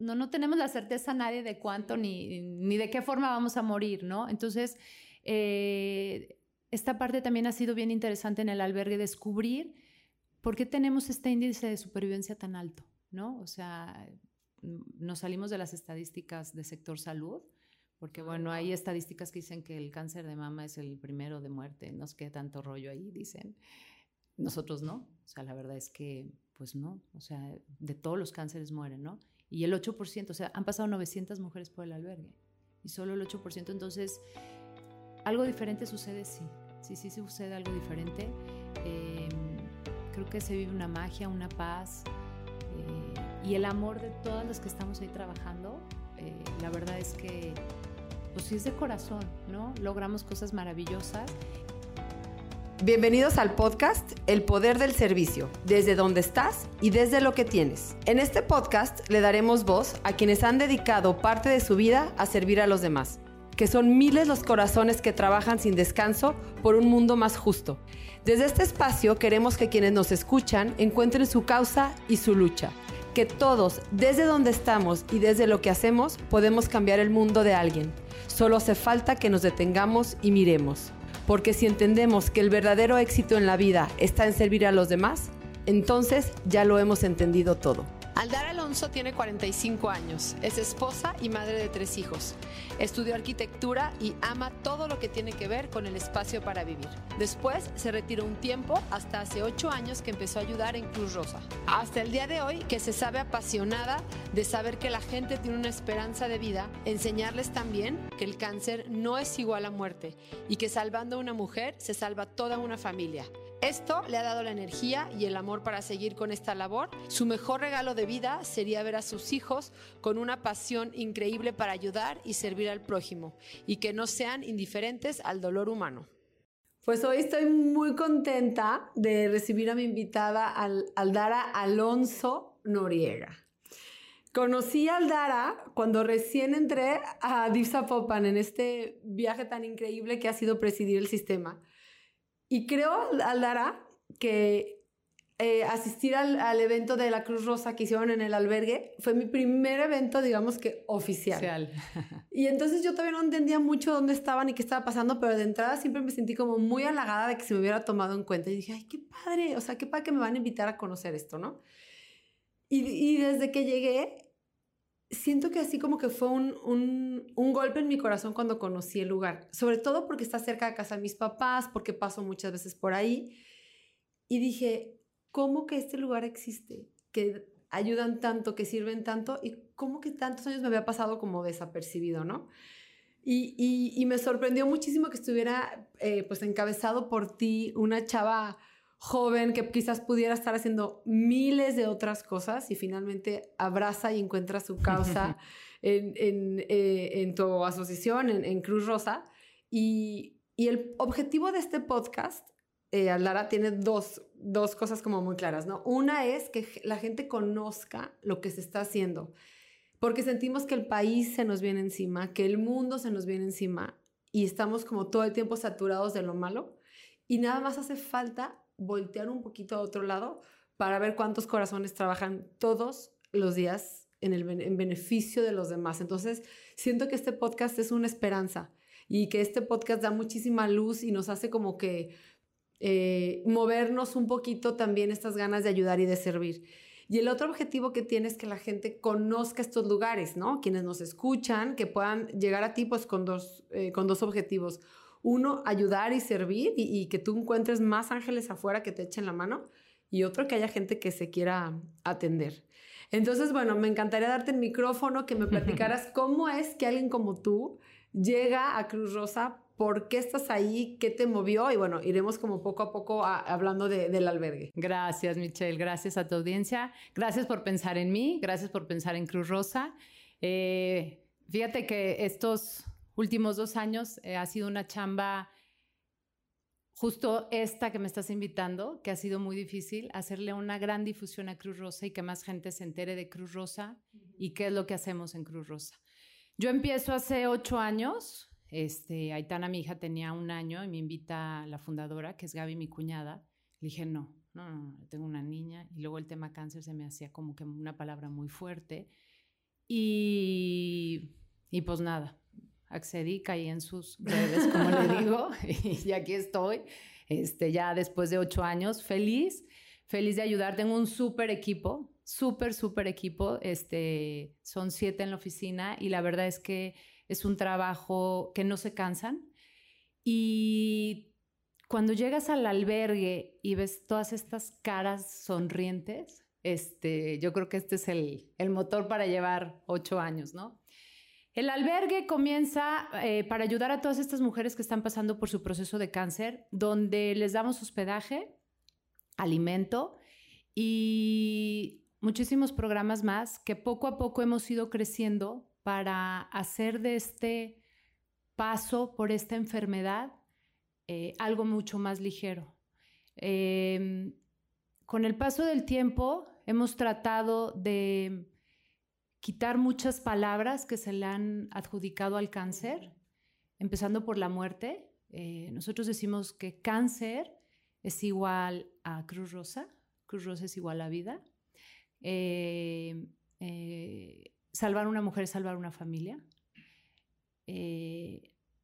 no, tenemos la certeza nadie de cuánto ni, ni de qué forma vamos a morir, ¿no? Entonces, eh, esta parte también ha sido bien interesante en el albergue, descubrir por qué tenemos este índice de supervivencia tan alto, ¿no? O sea, nos salimos de las estadísticas de sector salud, porque bueno, hay estadísticas que dicen que el cáncer de mama es el primero de muerte, no es que tanto rollo ahí, dicen. Nosotros no, o sea, la verdad es que, pues no, o sea, de todos los cánceres mueren, ¿no? Y el 8%, o sea, han pasado 900 mujeres por el albergue y solo el 8%, entonces, algo diferente sucede, sí, sí, sí, sí sucede algo diferente. Em, creo que se vive una magia, una paz eh, y el amor de todas las que estamos ahí trabajando, eh, la verdad es que pues sí es de corazón, ¿no? Logramos cosas maravillosas. Bienvenidos al podcast El Poder del Servicio, desde donde estás y desde lo que tienes. En este podcast le daremos voz a quienes han dedicado parte de su vida a servir a los demás, que son miles los corazones que trabajan sin descanso por un mundo más justo. Desde este espacio queremos que quienes nos escuchan encuentren su causa y su lucha que todos, desde donde estamos y desde lo que hacemos, podemos cambiar el mundo de alguien. Solo hace falta que nos detengamos y miremos. Porque si entendemos que el verdadero éxito en la vida está en servir a los demás, entonces ya lo hemos entendido todo. Aldara Alonso tiene 45 años, es esposa y madre de tres hijos. Estudió arquitectura y ama todo lo que tiene que ver con el espacio para vivir. Después se retiró un tiempo hasta hace 8 años que empezó a ayudar en Cruz Rosa. Hasta el día de hoy que se sabe apasionada de saber que la gente tiene una esperanza de vida, enseñarles también que el cáncer no es igual a muerte y que salvando a una mujer se salva toda una familia. Esto le ha dado la energía y el amor para seguir con esta labor. Su mejor regalo de vida sería ver a sus hijos con una pasión increíble para ayudar y servir al prójimo y que no sean indiferentes al dolor humano. Pues hoy estoy muy contenta de recibir a mi invitada Aldara Alonso Noriega. Conocí a Aldara cuando recién entré a Dipsa Popan en este viaje tan increíble que ha sido presidir el sistema. Y creo, Aldara, que eh, asistir al, evento de la Cruz Rosa que hicieron en el albergue fue mi primer evento, digamos que oficial. y entonces yo todavía no entendía mucho dónde estaban y qué estaba pasando, pero de entrada siempre me sentí como muy halagada de que se me hubiera tomado en cuenta. Y dije, ay, qué padre, o sea, qué padre que me van a invitar a conocer esto, ¿no? Y, y desde que llegué, siento que así como que fue un, un, golpe en mi corazón cuando conocí el lugar, sobre todo porque está cerca de casa de mis papás, porque paso muchas veces por ahí. Y dije, ¿cómo que este lugar existe? Que ayudan tanto, que sirven tanto, y cómo que tantos años me había pasado como desapercibido, ¿no? Y, y, me sorprendió muchísimo que estuviera eh, pues encabezado por ti, una chava joven que quizás pudiera estar haciendo miles de otras cosas y finalmente abraza y encuentra su causa en, eh, tu asociación, en, Cruz Rosa. Y, el objetivo de este podcast, eh, Alara, tiene dos, dos cosas como muy claras, ¿no? Una es que la gente conozca lo que se está haciendo, porque sentimos que el país se nos viene encima, que el mundo se nos viene encima y estamos como todo el tiempo saturados de lo malo y nada más hace falta voltear un poquito a otro lado para ver cuántos corazones trabajan todos los días en, el, en beneficio de los demás. Entonces, siento que este podcast es una esperanza y que este podcast da muchísima luz y nos hace como que eh, movernos un poquito también estas ganas de ayudar y de servir. Y el otro objetivo que tiene es que la gente conozca estos lugares, ¿no? Quienes nos escuchan, que puedan llegar a ti pues con dos, eh, con dos objetivos uno, ayudar y servir y, que tú encuentres más ángeles afuera que te echen la mano y otro, que haya gente que se quiera atender. Entonces, bueno, me encantaría darte el micrófono, que me platicaras cómo es que alguien como tú llega a Cruz Rosa, por qué estás ahí, qué te movió y bueno, iremos como poco a poco hablando del albergue. Gracias, Michelle, gracias a tu audiencia, gracias por pensar en mí, gracias por pensar en Cruz Rosa. Eh, fíjate que estos últimos dos años eh, ha sido una chamba, justo esta que me estás invitando, que ha sido muy difícil, hacerle una gran difusión a Cruz Rosa y que más gente se entere de Cruz Rosa y qué es lo que hacemos en Cruz Rosa. Yo empiezo hace ocho años. Este, Aitana, mi hija, tenía un año y me invita la fundadora, que es Gaby, mi cuñada. Le dije, no, no, no, tengo una niña. Y luego el tema cáncer se me hacía como que una palabra muy fuerte. Y, y pues nada, accedí, caí en sus redes, como le digo, y aquí estoy, este, ya después de ocho años, feliz, feliz de ayudar. Tengo un súper equipo, súper, súper equipo. Este, son siete en la oficina y la verdad es que es un trabajo que no se cansan. Y cuando llegas al albergue y ves todas estas caras sonrientes, este, yo creo que este es el, el motor para llevar ocho años, ¿no? El albergue comienza eh, para ayudar a todas estas mujeres que están pasando por su proceso de cáncer, donde les damos hospedaje, alimento y muchísimos programas más que poco a poco hemos ido creciendo para hacer de este paso por esta enfermedad eh, algo mucho más ligero. Em, con el paso del tiempo hemos tratado de quitar muchas palabras que se le han adjudicado al cáncer, empezando por la muerte. Eh, nosotros decimos que cáncer es igual a Cruz Rosa, Cruz Rosa es igual a vida. Eh, eh, salvar una mujer es salvar una familia.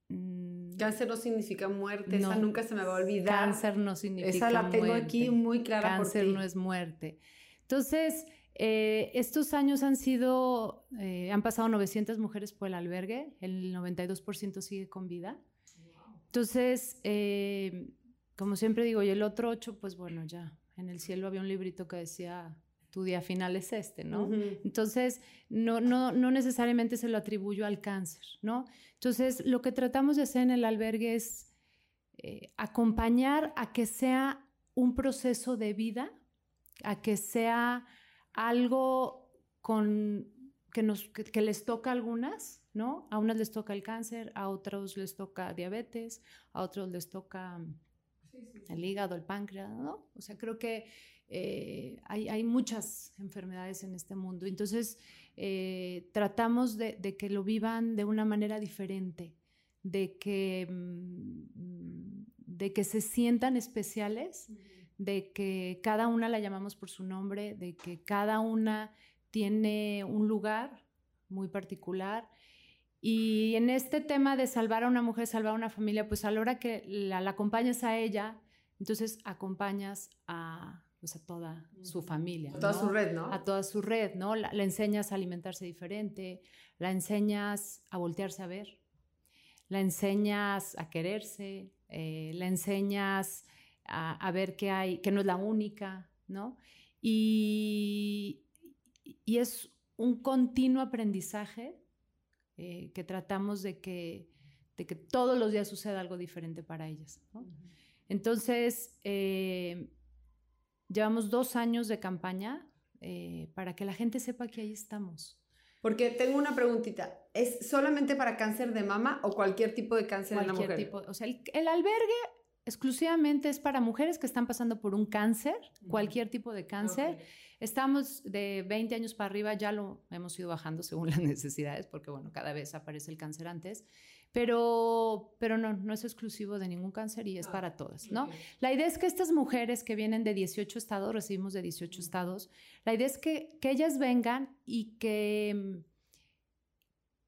Mm, cáncer no significa muerte, esa nunca se me va a olvidar. Cáncer no significa muerte. Esa la tengo aquí muy clara. Cáncer no es muerte. Entonces, eh, estos años han sido, eh, han pasado 900 mujeres por el albergue, el 92% sigue con vida. Entonces, eh, como siempre digo, y el otro 8, pues bueno, ya en el cielo había un librito que decía, tu día final es este, ¿no? Entonces, no, no, no necesariamente se lo atribuyo al cáncer, ¿no? Entonces, lo que tratamos de hacer en el albergue es acompañar a que sea un proceso de vida, a que sea algo con, que, nos, que, les toca a algunas, ¿no? A unas les toca el cáncer, a otros les toca diabetes, a otros les toca el hígado, el páncreas, ¿no? O sea, creo que eh, hay, hay, muchas enfermedades en este mundo. Entonces, eh, tratamos de, de, que lo vivan de una manera diferente, de que, mm, de que se sientan especiales de que cada una la llamamos por su nombre, de que cada una tiene un lugar muy particular. Y en este tema de salvar a una mujer, salvar a una familia, pues a la hora que la, acompañas a ella, entonces acompañas a, pues a toda su familia. A toda su red, ¿no? A toda su red, ¿no? La, enseñas a alimentarse diferente, la enseñas a voltearse a ver, la enseñas a quererse, eh, la enseñas a, ver qué hay, que no es la única, ¿no? Y, y es un continuo aprendizaje eh, que tratamos de que, de que todos los días suceda algo diferente para ellas. ¿no? Entonces, eh, llevamos dos años de campaña eh, para que la gente sepa que ahí estamos. Porque tengo una preguntita. ¿Es solamente para cáncer de mama o cualquier tipo de cáncer en la mujer? Tipo, o sea, el, el, albergue exclusivamente es para mujeres que están pasando por un cáncer, cualquier tipo de cáncer. Estamos de 20 años para arriba, ya lo hemos ido bajando según las necesidades, porque bueno, cada vez aparece el cáncer antes, pero, pero no, no es exclusivo de ningún cáncer y es ah, para todas, ¿no? La idea es que estas mujeres que vienen de 18 estados, recibimos de 18 estados, la idea es que, que ellas vengan y que,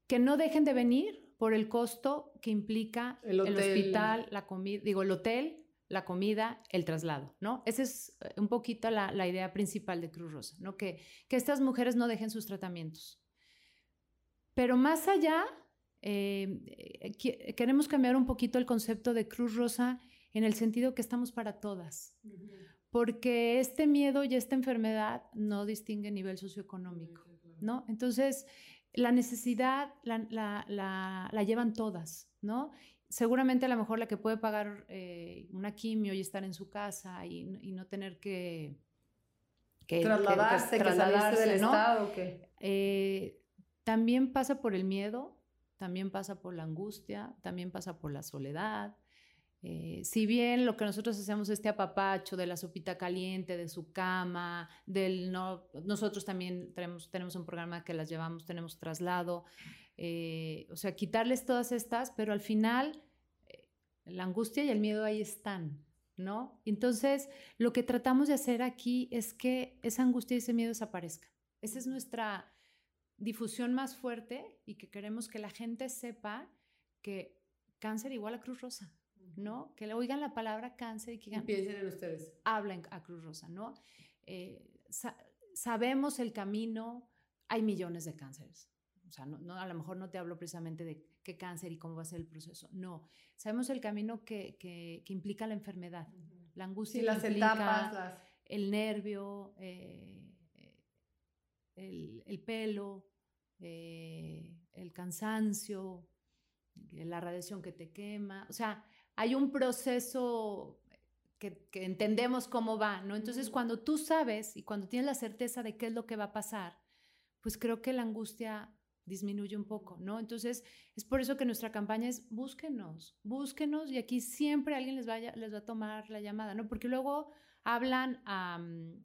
que no dejen de venir por el costo que implica el, hospital, la comida, digo, el hotel, la comida, el traslado, ¿no? Esa es eh, un poquito la, idea principal de Cruz Rosa, ¿no? Que, que, estas mujeres no dejen sus tratamientos. Pero más allá, eh, eh, queremos cambiar un poquito el concepto de Cruz Rosa en el sentido que estamos para todas. Porque este miedo y esta enfermedad no distingue nivel socioeconómico, ¿no? Entonces, la necesidad la, llevan todas, ¿no? Seguramente a lo mejor la que puede pagar eh, una quimio y estar en su casa y, no tener que, trasladarse, que, trasladarse del estado. Eh, también pasa por el miedo, también pasa por la angustia, también pasa por la soledad, eh, si bien lo que nosotros hacemos este apapacho de la sopita caliente, de su cama, del no, nosotros también tenemos, tenemos un programa que las llevamos, tenemos traslado, eh, o sea, quitarles todas estas, pero al final eh, la angustia y el miedo ahí están, ¿no? Entonces, lo que tratamos de hacer aquí es que esa angustia y ese miedo desaparezcan. Esa es nuestra, difusión más fuerte y que queremos que la gente sepa que cáncer igual a Cruz Rosa, ¿no? Que le oigan la palabra cáncer y que piensen en ustedes. Hablen a Cruz Rosa, ¿no? Eh, sabemos el camino, hay millones de cánceres. O sea, no, a lo mejor no te hablo precisamente de qué cáncer y cómo va a ser el proceso. No, sabemos el camino que, que, implica la enfermedad, la angustia. Sí, las etapas, el nervio, eh, el, el, pelo, eh, el cansancio, la radiación que te quema. O sea, hay un proceso que, que, entendemos cómo va, ¿no? Entonces, cuando tú sabes y cuando tienes la certeza de qué es lo que va a pasar, pues creo que la angustia disminuye un poco, ¿no? Entonces, es por eso que nuestra campaña es búsquenos, búsquenos y aquí siempre alguien les, vaya, les va a tomar la llamada, ¿no? Porque luego hablan al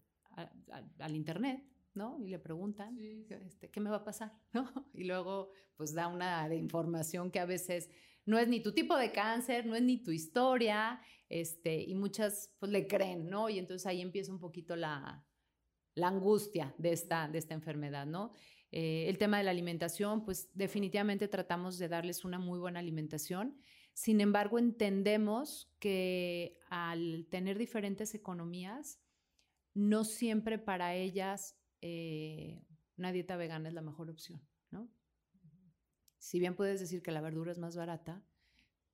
internet, ¿no? Y le preguntan, este, ¿qué me va a pasar? ¿no? Y luego, pues da una de información que a veces no es ni tu tipo de cáncer, no es ni tu historia, este, y muchas pues le creen, ¿no? Y entonces ahí empieza un poquito la, angustia de esta, de esta enfermedad, ¿no? Eh, el tema de la alimentación, pues definitivamente tratamos de darles una muy buena alimentación. Sin embargo, entendemos que al tener diferentes economías, no siempre para ellas eh, una dieta vegana es la mejor opción, ¿no? Si bien puedes decir que la verdura es más barata,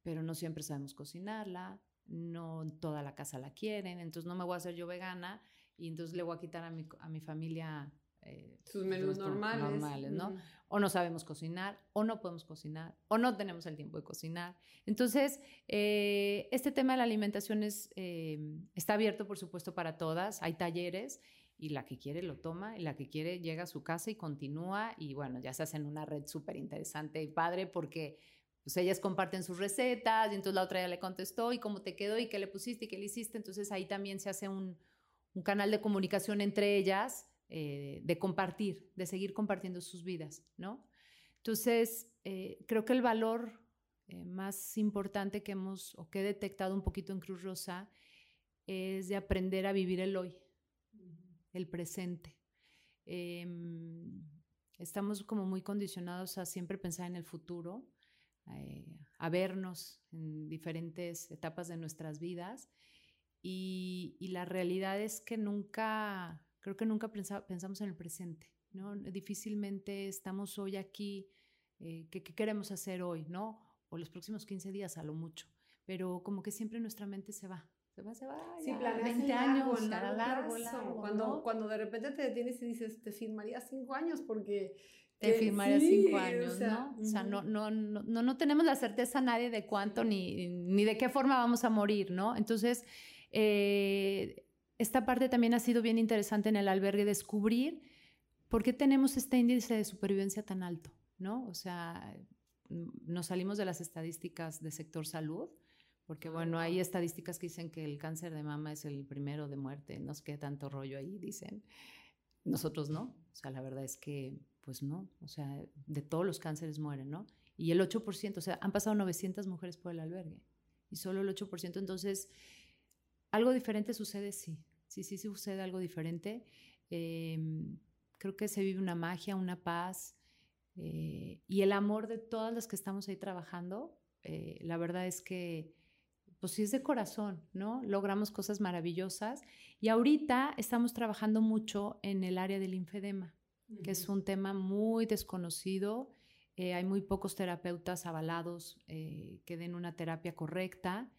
pero no siempre sabemos cocinarla, no toda la casa la quieren, entonces no me voy a hacer yo vegana y entonces le voy a quitar a mi, a mi familia eh, sus menús normales. ¿no? O no sabemos cocinar, o no podemos cocinar, o no tenemos el tiempo de cocinar. Entonces, eh, este tema de la alimentación es, eh, está abierto, por supuesto, para todas. Hay talleres y la que quiere lo toma y la que quiere llega a su casa y continúa y bueno, ya se hacen una red súper interesante y padre porque pues ellas comparten sus recetas y entonces la otra ya le contestó y cómo te quedó y qué le pusiste y qué le hiciste. Entonces ahí también se hace un, canal de comunicación entre ellas eh, de compartir, de seguir compartiendo sus vidas, ¿no? Entonces, eh, creo que el valor eh, más importante que hemos o que he detectado un poquito en Cruz Rosa es de aprender a vivir el hoy, el presente. Em, estamos como muy condicionados a siempre pensar en el futuro, a vernos en diferentes etapas de nuestras vidas y, y la realidad es que nunca creo que nunca pensamos en el presente, ¿no? Difícilmente estamos hoy aquí, eh, ¿qué, queremos hacer hoy, ¿no? O los próximos 15 días a lo mucho, pero como que siempre nuestra mente se va. Se va, se va. Sí, 20 años, largo, largo, largo, cuando, cuando de repente te detienes y dices, te firmaría cinco años porque te firmaría cinco años, ¿no? O sea, no, no, no, no, tenemos la certeza nadie de cuánto ni, ni de qué forma vamos a morir, ¿no? Entonces, eh, esta parte también ha sido bien interesante en el albergue, descubrir por qué tenemos este índice de supervivencia tan alto, ¿no? O sea, nos salimos de las estadísticas de sector salud, porque bueno, hay estadísticas que dicen que el cáncer de mama es el primero de muerte, no sé qué tanto rollo ahí dicen. Nosotros no, o sea, la verdad es que pues no, o sea, de todos los cánceres mueren, ¿no? Y el 8%, o sea, han pasado 900 mujeres por el albergue y solo el 8%, entonces algo diferente sucede, sí, sí, sí sucede algo diferente. Em, creo que se vive una magia, una paz eh, y el amor de todas las que estamos ahí trabajando. Eh, la verdad es que, pues sí es de corazón, ¿no? Logramos cosas maravillosas y ahorita estamos trabajando mucho en el área del linfedema, que es un tema muy desconocido. Eh, hay muy pocos terapeutas avalados que den una terapia correcta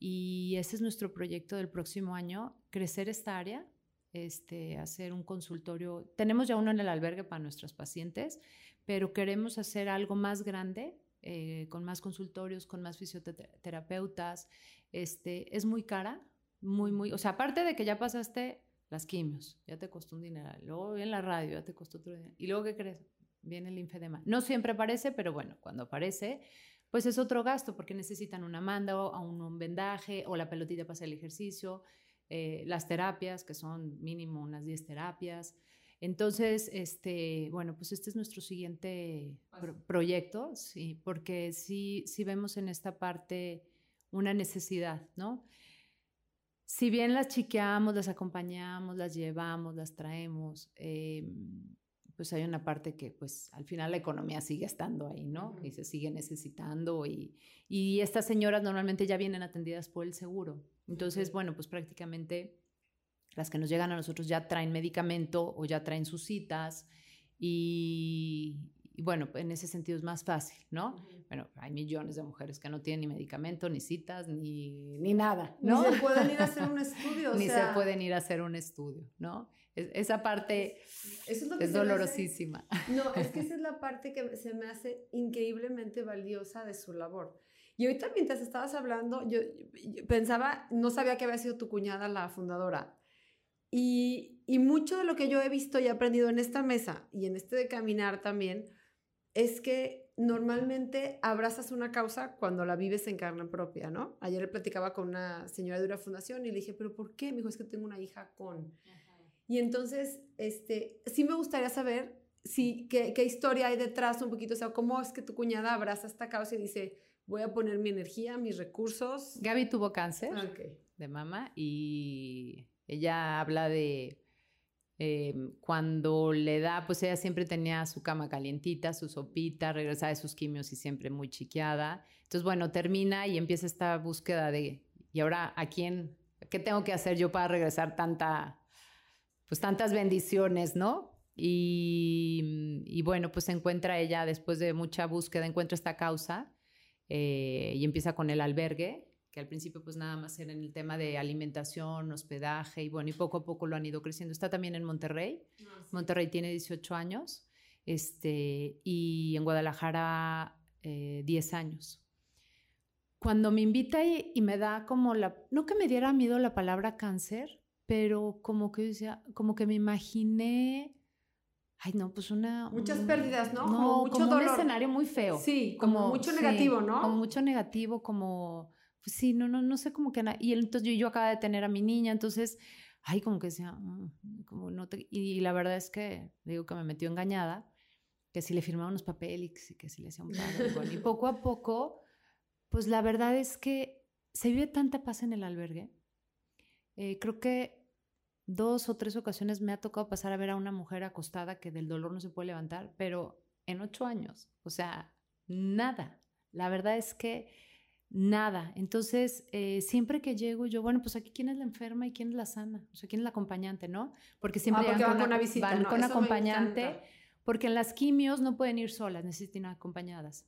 y ese es nuestro proyecto del próximo año, crecer esta área, este, hacer un consultorio. Tenemos ya uno en el albergue para nuestros pacientes, pero queremos hacer algo más grande, eh, con más consultorios, con más fisioterapeutas. Este, es muy cara, muy, muy, o sea, aparte de que ya pasaste las quimios, ya te costó un dinero, luego en la radio, ya te costó otro dinero, y luego, ¿qué crees? Viene el linfedema. No siempre aparece, pero bueno, cuando aparece, pues es otro gasto porque necesitan una manda o un vendaje o la pelotita para hacer el ejercicio, eh, las terapias, que son mínimo unas 10 terapias. Entonces, este, bueno, pues este es nuestro siguiente proyecto, sí, porque sí, sí vemos en esta parte una necesidad, ¿no? Si bien las chiqueamos, las acompañamos, las llevamos, las traemos, em, pues hay una parte que pues al final la economía sigue estando ahí, ¿no? Y se sigue necesitando y, y estas señoras normalmente ya vienen atendidas por el seguro. Entonces, bueno, pues prácticamente las que nos llegan a nosotros ya traen medicamento o ya traen sus citas y, bueno, en ese sentido es más fácil, ¿no? Bueno, hay millones de mujeres que no tienen ni medicamento, ni citas, ni, ni nada, ¿no? Ni se pueden ir a hacer un estudio. ni se pueden ir a hacer un estudio, ¿no? esa parte es, es dolorosísima. no, es que esa es la parte que se me hace increíblemente valiosa de su labor. Y ahorita mientras estabas hablando, yo, pensaba, no sabía que había sido tu cuñada la fundadora. Y, y mucho de lo que yo he visto y aprendido en esta mesa y en este de caminar también, es que normalmente abrazas una causa cuando la vives en carne propia, ¿no? Ayer le platicaba con una señora de una fundación y le dije, ¿pero por qué? Me dijo, es que tengo una hija con... Y entonces, este, sí me gustaría saber si, qué, qué, historia hay detrás un poquito, o sea, cómo es que tu cuñada abraza esta causa y dice, voy a poner mi energía, mis recursos. Gaby tuvo cáncer de mama y ella habla de Em, cuando le da, pues ella siempre tenía su cama calientita, su sopita, regresaba de sus quimios y siempre muy chiqueada. Entonces, bueno, termina y empieza esta búsqueda de, ¿y ahora a quién? ¿Qué tengo que hacer yo para regresar tanta, pues tantas bendiciones, ¿no? Y, bueno, pues encuentra ella, después de mucha búsqueda, encuentra esta causa eh, y empieza con el albergue que al principio pues nada más era en el tema de alimentación, hospedaje y bueno, y poco a poco lo han ido creciendo. Está también en Monterrey. Ah, Monterrey tiene 18 años este, y en Guadalajara 10 eh, años. Cuando me invita y, y, me da como la, no que me diera miedo la palabra cáncer, pero como que decía, como que me imaginé Ay, no, pues una... Muchas pérdidas, ¿no? No, como, mucho como un escenario muy feo. Sí, como, mucho negativo, ¿no? Como mucho negativo, como pues sí, no, no, no sé cómo que... Y entonces yo, yo acaba de tener a mi niña, entonces, ay, como que decía, mm, como no te... Y, la verdad es que, digo que me metió engañada, que si le firmaba unos papeles y que si le hacía un paro. y poco a poco, pues la verdad es que se vive tanta paz en el albergue. Eh, creo que dos o tres ocasiones me ha tocado pasar a ver a una mujer acostada que del dolor no se puede levantar, pero en ocho años, o sea, nada. La verdad es que nada. Entonces, eh, siempre que llego, yo, bueno, pues aquí quién es la enferma y quién es la sana, o sea, quién es la acompañante, ¿no? Porque siempre ah, van con, una visita, van con acompañante, porque en las quimios no pueden ir solas, necesitan acompañadas.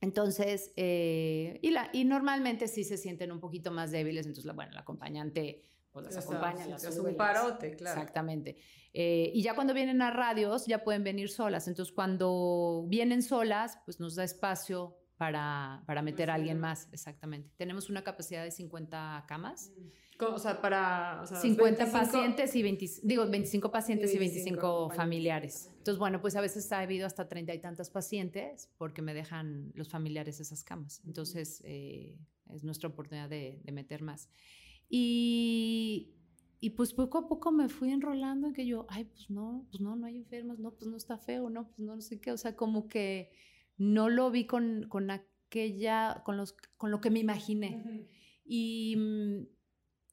Entonces, eh, y, la, y normalmente sí se sienten un poquito más débiles, entonces, la, bueno, la acompañante pues las acompaña. es un parote, claro. Exactamente. Eh, y ya cuando vienen a radios, ya pueden venir solas. Entonces, cuando vienen solas, pues nos da espacio para, para meter a alguien más, exactamente. Tenemos una capacidad de 50 camas. O sea, para... 50 pacientes y 20, digo, 25 pacientes y 25, familiares. Entonces, bueno, pues a veces ha habido hasta treinta y tantos pacientes porque me dejan los familiares esas camas. Entonces, eh, es nuestra oportunidad de, de meter más. Y, y pues poco a poco me fui enrolando en que yo, ay, pues no, pues no, no hay enfermos, no, pues no está feo, no, pues no, no sé qué. O sea, como que no lo vi con, con aquella, con, los, con lo que me imaginé. y, mm,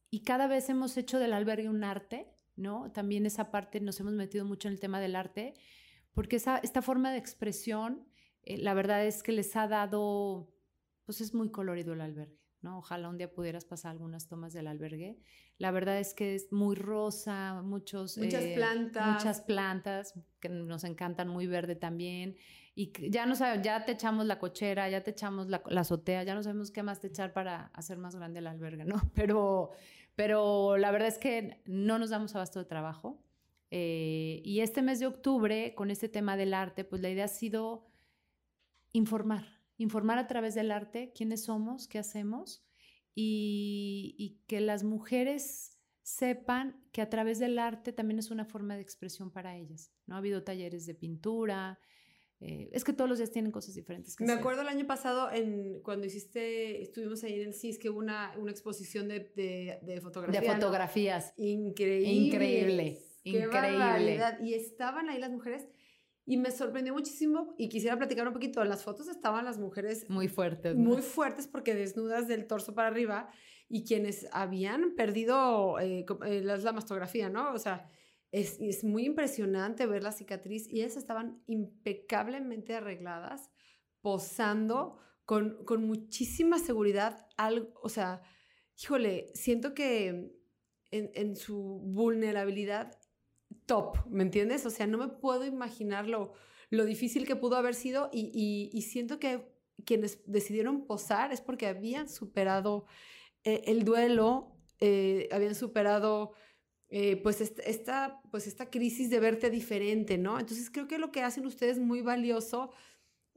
y, cada vez hemos hecho del albergue un arte, ¿no? También esa parte nos hemos metido mucho en el tema del arte, porque esa, esta forma de expresión, eh, la verdad es que les ha dado, pues es muy colorido el albergue. ¿no? Ojalá un día pudieras pasar algunas tomas del albergue. La verdad es que es muy rosa, muchos, muchas eh, plantas. Muchas plantas que nos encantan, muy verde también y ya no sabemos, ya te echamos la cochera, ya te echamos la, azotea, ya no sabemos qué más te echar para hacer más grande el albergue, ¿no? Pero, pero la verdad es que no nos damos abasto de trabajo. Eh, y este mes de octubre, con este tema del arte, pues la idea ha sido informar, informar a través del arte quiénes somos, qué hacemos y, y que las mujeres sepan que a través del arte también es una forma de expresión para ellas. ¿no? Ha habido talleres de pintura, eh, es que todos los días tienen cosas diferentes. Me acuerdo el año pasado, en, cuando hiciste, estuvimos ahí en el CIS, que hubo una, una exposición de, de, de fotografías. De fotografías. Increíble. Increíble. Qué increíble. Y estaban ahí las mujeres y me sorprendió muchísimo y quisiera platicar un poquito. En las fotos estaban las mujeres muy fuertes. Muy fuertes porque desnudas del torso para arriba y quienes habían perdido eh, eh, la, la mastografía, ¿no? O sea, es, muy impresionante ver la cicatriz y ellas estaban impecablemente arregladas, posando con, con muchísima seguridad. Algo, o sea, híjole, siento que en, en, su vulnerabilidad top, ¿me entiendes? O sea, no me puedo imaginar lo, lo difícil que pudo haber sido y, y, y, siento que quienes decidieron posar es porque habían superado eh, el duelo, eh, habían superado eh, pues, esta, pues esta crisis de verte diferente, ¿no? Entonces creo que lo que hacen ustedes muy valioso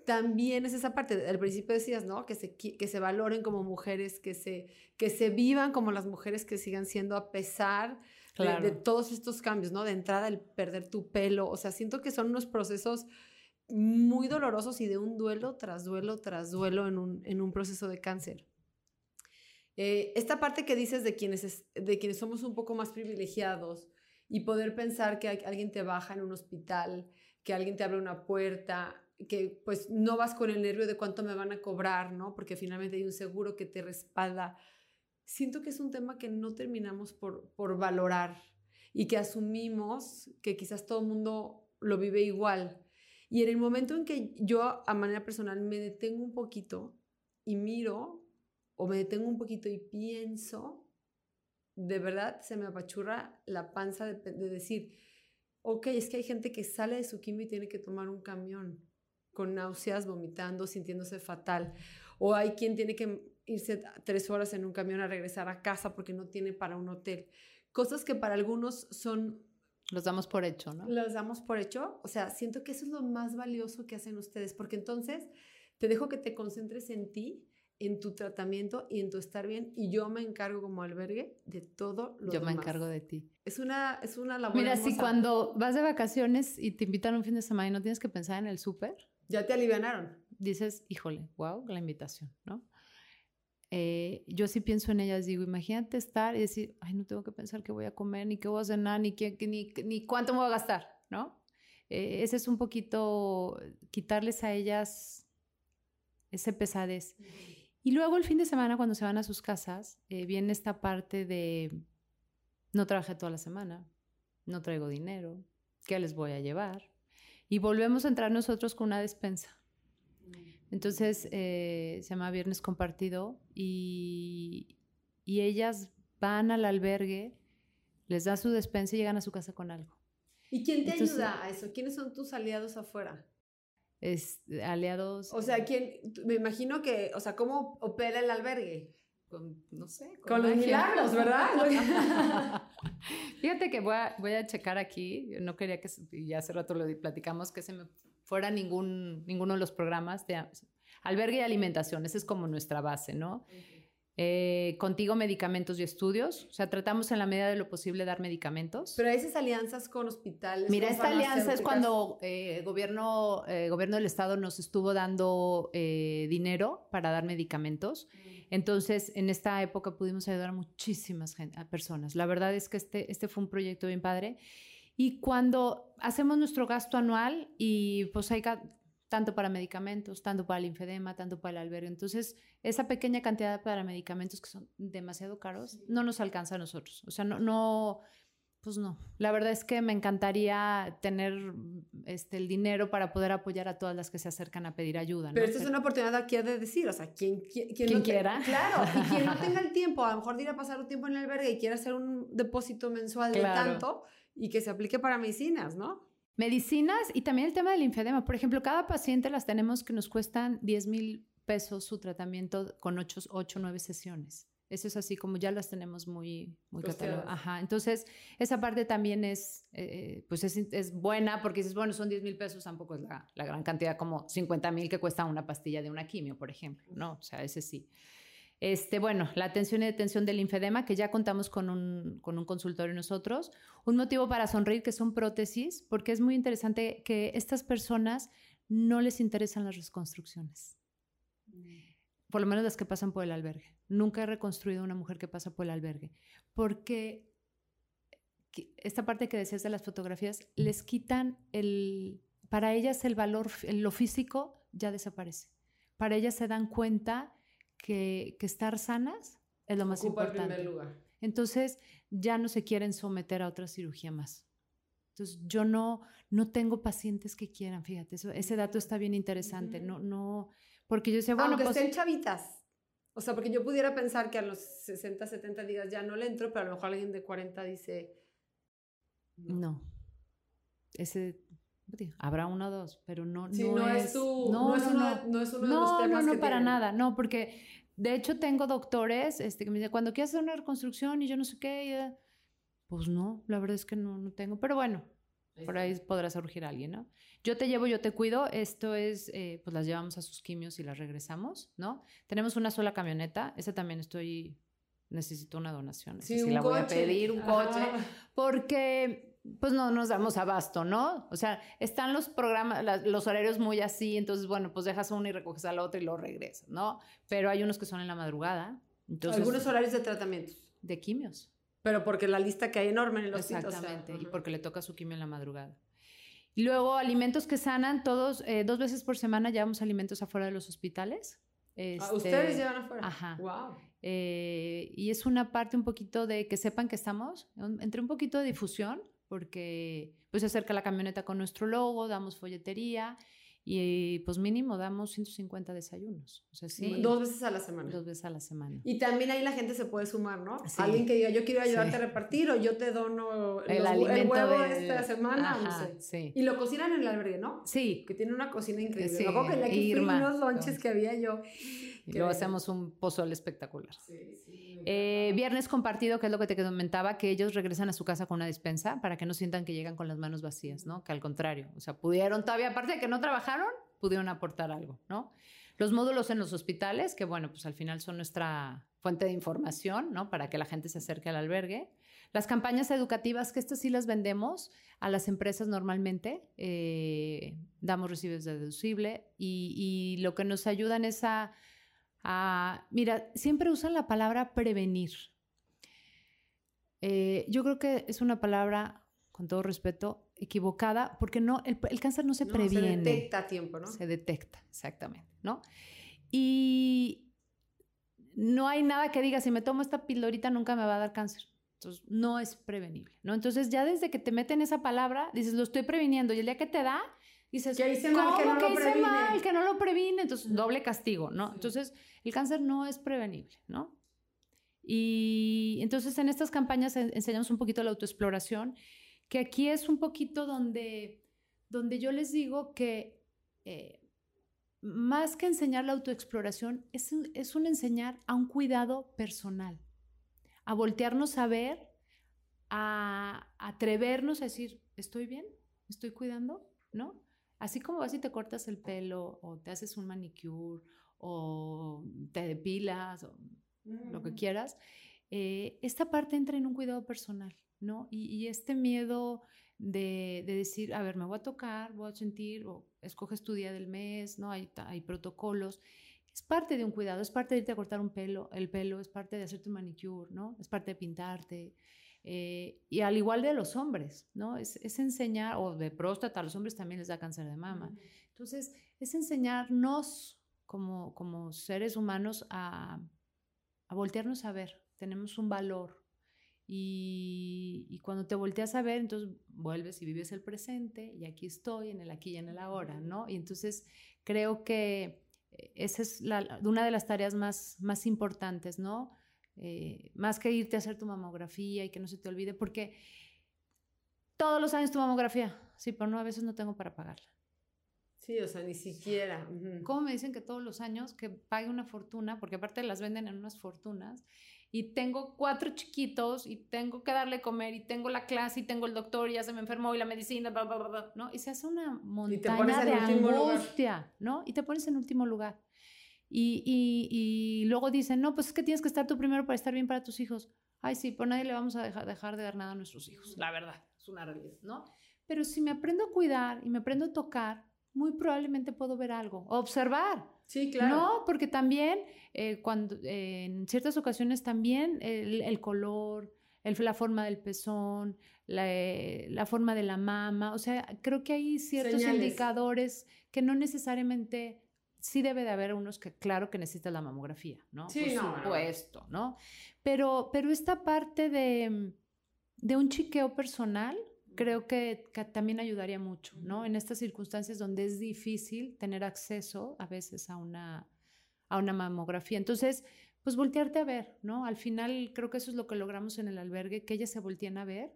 también es esa parte, al principio decías, ¿no? Que se, que se valoren como mujeres, que se, que se vivan como las mujeres que sigan siendo a pesar de, todos estos cambios, ¿no? De entrada, el perder tu pelo, o sea, siento que son unos procesos muy dolorosos y de un duelo tras duelo tras duelo en un, en un proceso de cáncer. Eh, esta parte que dices de quienes, de quienes somos un poco más privilegiados y poder pensar que alguien te baja en un hospital, que alguien te abre una puerta, que pues no vas con el nervio de cuánto me van a cobrar, ¿no? Porque finalmente hay un seguro que te respalda. Siento que es un tema que no terminamos por, por valorar y que asumimos que quizás todo el mundo lo vive igual. Y en el momento en que yo a manera personal me detengo un poquito y miro o me detengo un poquito y pienso, de verdad se me apachurra la panza de, de decir, ok, es que hay gente que sale de su quimio y tiene que tomar un camión con náuseas, vomitando, sintiéndose fatal. O hay quien tiene que irse tres horas en un camión a regresar a casa porque no tiene para un hotel. Cosas que para algunos son... Los damos por hecho, ¿no? Los damos por hecho. O sea, siento que eso es lo más valioso que hacen ustedes, porque entonces te dejo que te concentres en ti, en tu tratamiento y en tu estar bien y yo me encargo como albergue de todo lo Yo me encargo de ti. Es una, es una labor Mira, si cuando vas de vacaciones y te invitan un fin de semana y no tienes que pensar en el súper, ya te alivianaron. Dices, híjole, wow, la invitación, ¿no? Eh, yo sí pienso en ellas, digo, imagínate estar y decir, ay, no tengo que pensar qué voy a comer, ni qué voy a cenar, ni, qué, ni, ni cuánto me voy a gastar, ¿no? Eh, ese es un poquito quitarles a ellas ese pesadez. Y luego el fin de semana, cuando se van a sus casas, eh, viene esta parte de, no trabajé toda la semana, no traigo dinero, ¿qué les voy a llevar? y volvemos a entrar nosotros con una despensa. Entonces eh, se llama Viernes Compartido y, y ellas van al albergue, les da su despensa y llegan a su casa con algo. ¿Y quién te ayuda a eso? ¿Quiénes son tus aliados afuera? Es, aliados. O sea, ¿quién? Me imagino que, o sea, ¿cómo opera el albergue? Con, no sé. Con, los milagros, ¿verdad? Fíjate que voy a, voy a checar aquí, no quería que, ya hace rato lo platicamos, que se me fuera ningún, ninguno de los programas de albergue y alimentación, esa es como nuestra base, ¿no? Eh, contigo medicamentos y estudios, o sea, tratamos en la medida de lo posible dar medicamentos. Pero esas alianzas con hospitales. Mira, esta alianza es cuando el eh, gobierno, eh, gobierno del estado nos estuvo dando dinero para dar medicamentos. Entonces, en esta época pudimos ayudar a muchísimas personas. La verdad es que este, este fue un proyecto bien padre. Y cuando hacemos nuestro gasto anual y pues hay tanto para medicamentos, tanto para el infedema, tanto para el albergue. Entonces, esa pequeña cantidad para medicamentos que son demasiado caros no nos alcanza a nosotros. O sea, no, no, pues no, la verdad es que me encantaría tener este, el dinero para poder apoyar a todas las que se acercan a pedir ayuda. Pero esta es una oportunidad aquí de decir, o sea, quien, quien, quiera. claro, y quien no tenga el tiempo, a lo mejor de ir a pasar un tiempo en el albergue y quiera hacer un depósito mensual de tanto y que se aplique para medicinas, ¿no? Medicinas y también el tema del linfedema. Por ejemplo, cada paciente las tenemos que nos cuestan 10 mil pesos su tratamiento con 8 o 9 sesiones. Eso es así como ya las tenemos muy, muy catalogadas. Ajá. Entonces, esa parte también es, eh, pues es, es, buena porque dices, bueno, son 10 mil pesos, tampoco es la, la, gran cantidad como 50 mil que cuesta una pastilla de una quimio, por ejemplo, ¿no? O sea, ese sí. Este, bueno, la atención y detención del linfedema, que ya contamos con un, con un consultorio nosotros. Un motivo para sonreír, que son prótesis, porque es muy interesante que estas personas no les interesan las reconstrucciones. Mm por lo menos las que pasan por el albergue. Nunca he reconstruido una mujer que pasa por el albergue, porque esta parte que decías de las fotografías, les quitan el, para ellas el valor, lo físico ya desaparece. Para ellas se dan cuenta que, que estar sanas es lo más importante. El primer lugar. Entonces ya no se quieren someter a otra cirugía más. Entonces, yo no, no tengo pacientes que quieran, fíjate, eso, ese dato está bien interesante. No, no, porque yo decía, bueno, Aunque pues, estén chavitas. O sea, porque yo pudiera pensar que a los 60, 70 días ya no le entro, pero a lo mejor alguien de 40 dice... no. Ese, digo, habrá uno o dos, pero no, Sí, no, no, es, tu, no, no, es no, uno, no. no es uno de No, los no, temas no, que para tienen. nada, no, porque de hecho tengo doctores este, que me dicen, cuando quieras hacer una reconstrucción y yo no sé qué, pues no, la verdad es que no, no tengo, pero bueno, por ahí podrá surgir alguien, ¿no? Yo te llevo, yo te cuido, esto es, eh, pues las llevamos a sus quimios y las regresamos, ¿no? Tenemos una sola camioneta, esa también estoy, necesito una donación, Sí, sí un la voy a coche. pedir, un Ajá. coche, porque pues no nos damos abasto, ¿no? O sea, están los programas, la- los horarios muy así, entonces, bueno, pues dejas uno y recoges al otro y lo regresas, ¿no? Pero hay unos que son en la madrugada, entonces, Algunos horarios de tratamientos. de quimios. Pero porque la lista que hay enorme en o sea, Exactamente, y porque le toca su quimio en la madrugada. Y luego alimentos que sanan, todos, eh, dos veces por semana llevamos alimentos afuera de los hospitales. Ah, Este, ¿Ustedes llevan afuera? Ajá. Wow. Eh, y es una parte un poquito de que sepan que estamos, un- entre un poquito de difusión, porque pues se acerca la camioneta con nuestro logo, damos folletería y pues mínimo damos 150 desayunos. O sea, sí, Dos veces a la semana. dos veces a la semana. Y también ahí la gente se puede sumar, ¿no? Sí. Alguien que diga, yo quiero ayudarte Sí. a repartir o yo te dono El los- alimento huevo del- esta semana, no Ajá, sé. Sí. Y lo cocinan en el albergue, ¿no? Sí, Que tiene una cocina increíble. Sí, que la que fui Irma. unos lonches que había yo. Y luego hacemos un pozole espectacular. Sí, sí, Eh, viernes compartido, que es lo que te comentaba, que ellos regresan a su casa con una despensa para que no sientan que llegan con las manos vacías, ¿no? Que al contrario, o sea, pudieron todavía, aparte de que no trabajaron, pudieron aportar algo, ¿no? Los módulos en los hospitales, que bueno, pues al final son nuestra fuente de información, ¿no? Para que la gente se acerque al albergue. Las campañas educativas, que estas sí las vendemos a las empresas normalmente, eh, damos recibos de deducible y, y lo que nos ayudan es a, a- mira, siempre usan la palabra prevenir. Eh, yo creo que es una palabra, con todo respeto, equivocada, porque no, el, el cáncer no se No, previene. Se detecta a tiempo, ¿no? Se detecta, exactamente, ¿no? Y no hay nada que diga, si me tomo esta pildorita nunca me va a dar cáncer. Entonces, no es prevenible, ¿no? Entonces, ya desde que te meten esa palabra, dices, lo estoy previniendo. Y el día que te da, dices, Que hice mal, que ¿cómo no que lo hice previne? mal, que no lo previne? Entonces, doble castigo, ¿no? Sí. Entonces, el cáncer no es prevenible, ¿no? Y entonces, en estas campañas en- enseñamos un poquito la autoexploración, que aquí es un poquito donde, donde yo les digo que eh, más que enseñar la autoexploración, es, es un enseñar a un cuidado personal, a voltearnos a ver, a atrevernos a decir, ¿estoy bien? ¿Me estoy cuidando? ¿No? Así como vas y te cortas el pelo o te haces un manicure o te depilas o lo que quieras, eh, esta parte entra en un cuidado personal, ¿no? Y, y este miedo de, de decir, a ver, me voy a tocar, voy a sentir, o escoges tu día del mes, ¿no? Hay protocolos. Es parte de un cuidado, es parte de irte a cortar un pelo, el pelo, es parte de hacerte un manicure, ¿no? Es parte de pintarte. Eh, y al igual de los hombres, ¿no? Es, es enseñar, o de próstata, a los hombres también les da cáncer de mama. Entonces, es enseñarnos como, como seres humanos a, a voltearnos a ver. Tenemos un valor. Y, y cuando te volteas a ver, entonces vuelves y vives el presente y aquí estoy, en el aquí y en el ahora, ¿no? Y entonces creo que eh, esa es la- una de las tareas más, más importantes, ¿no? Eh, más que irte a hacer tu mamografía y que no se te olvide, porque todos los años tu mamografía, sí, pero no, a veces no tengo para pagarla. Sí, o sea, ni siquiera. ¿Cómo me dicen que todos los años que pague una fortuna? Porque aparte las venden en unas fortunas. Y tengo cuatro chiquitos y tengo que darle comer y tengo la clase y tengo el doctor y ya se me enfermó y la medicina, bla, bla, bla, bla, ¿no? Y se hace una montaña de lugar. angustia, ¿no? Y te pones en último lugar. Y, y, y luego dicen, no, pues es que tienes que estar tú primero para estar bien para tus hijos. Ay, sí, pues nadie le vamos a dejar, dejar de dar nada a nuestros hijos. La verdad, es una realidad, ¿no? Pero si me aprendo a cuidar y me aprendo a tocar, muy probablemente puedo ver algo, observar. Sí, claro. No, porque también eh, cuando eh, en ciertas ocasiones también el, el color, el- la forma del pezón, la, eh, la forma de la mama, o sea, creo que hay ciertos Señales. indicadores que no necesariamente, sí debe de haber unos que claro que necesitas la mamografía, ¿no? Sí, Por no, supuesto, ¿no? Pero, pero esta parte de, de un chiqueo personal, creo que, también ayudaría mucho, ¿no? En estas circunstancias donde es difícil tener acceso a veces a una, a una mamografía. Entonces, pues voltearte a ver, ¿no? Al final creo que eso es lo que logramos en el albergue, que ellas se volteen a ver,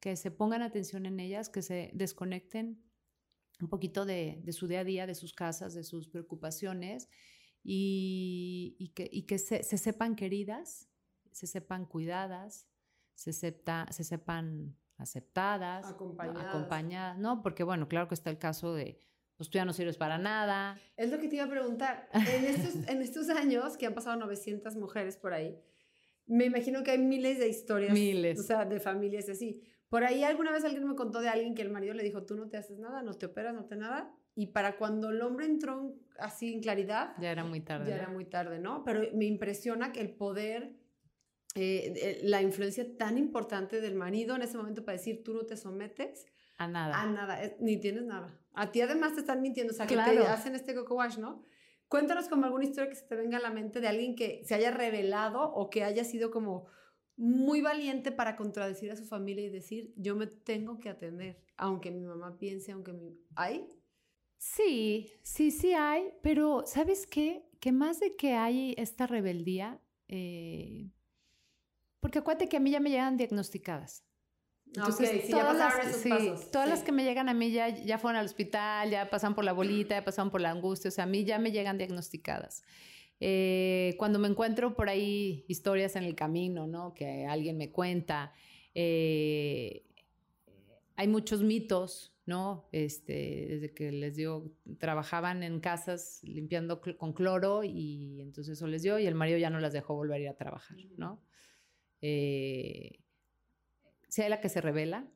que se pongan atención en ellas, que se desconecten un poquito de, su día a día, de sus casas, de sus preocupaciones y, que, se, sepan queridas, se sepan cuidadas, se, se sepan aceptadas, acompañadas. ¿no? Porque bueno, claro que está el caso de, pues tú ya no sirves para nada. Es lo que te iba a preguntar. En estos, en estos años que han pasado 900 mujeres por ahí, me imagino que hay miles de historias. Miles. O sea, de familias así. Por ahí alguna vez alguien me contó de alguien que el marido le dijo, tú no te haces nada, no te operas, no te nada. Y para cuando el hombre entró así en claridad... Ya era muy tarde. Ya era muy tarde, ¿no? Pero me impresiona que el poder, eh, la influencia tan importante del marido en ese momento para decir, tú no te sometes. A nada. A nada, ni tienes nada. A ti además te están mintiendo, o sea, que te hacen este coco wash, ¿no? Cuéntanos como alguna historia que se te venga a la mente de alguien que se haya revelado o que haya sido como muy valiente para contradecir a su familia y decir, yo me tengo que atender, aunque mi mamá piense, aunque mi... ¿Hay? Sí, sí, sí hay, pero ¿sabes qué? Que más de que hay esta rebeldía, eh, porque acuérdate que a mí ya me llegan diagnosticadas. Entonces, todas, las, todas las que me llegan a mí ya, ya fueron al hospital, ya pasan por la bolita, ya pasaron por la angustia, o sea, a mí ya me llegan diagnosticadas. Eh, cuando me encuentro por ahí historias en el camino, ¿no? Que alguien me cuenta, eh, hay muchos mitos, ¿no? Este, desde que les dio, trabajaban en casas limpiando con cloro y entonces eso les dio y el marido ya no las dejó volver a ir a trabajar, ¿no? Eh, sea la que se revela.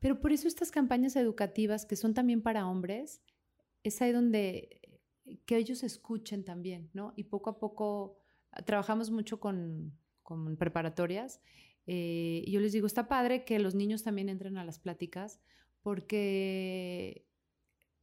Pero por eso estas campañas educativas que son también para hombres, es ahí donde que ellos escuchen también, ¿no? Y poco a poco ah, trabajamos mucho con, con preparatorias. Eh, y yo les digo, está padre que los niños también entren a las pláticas porque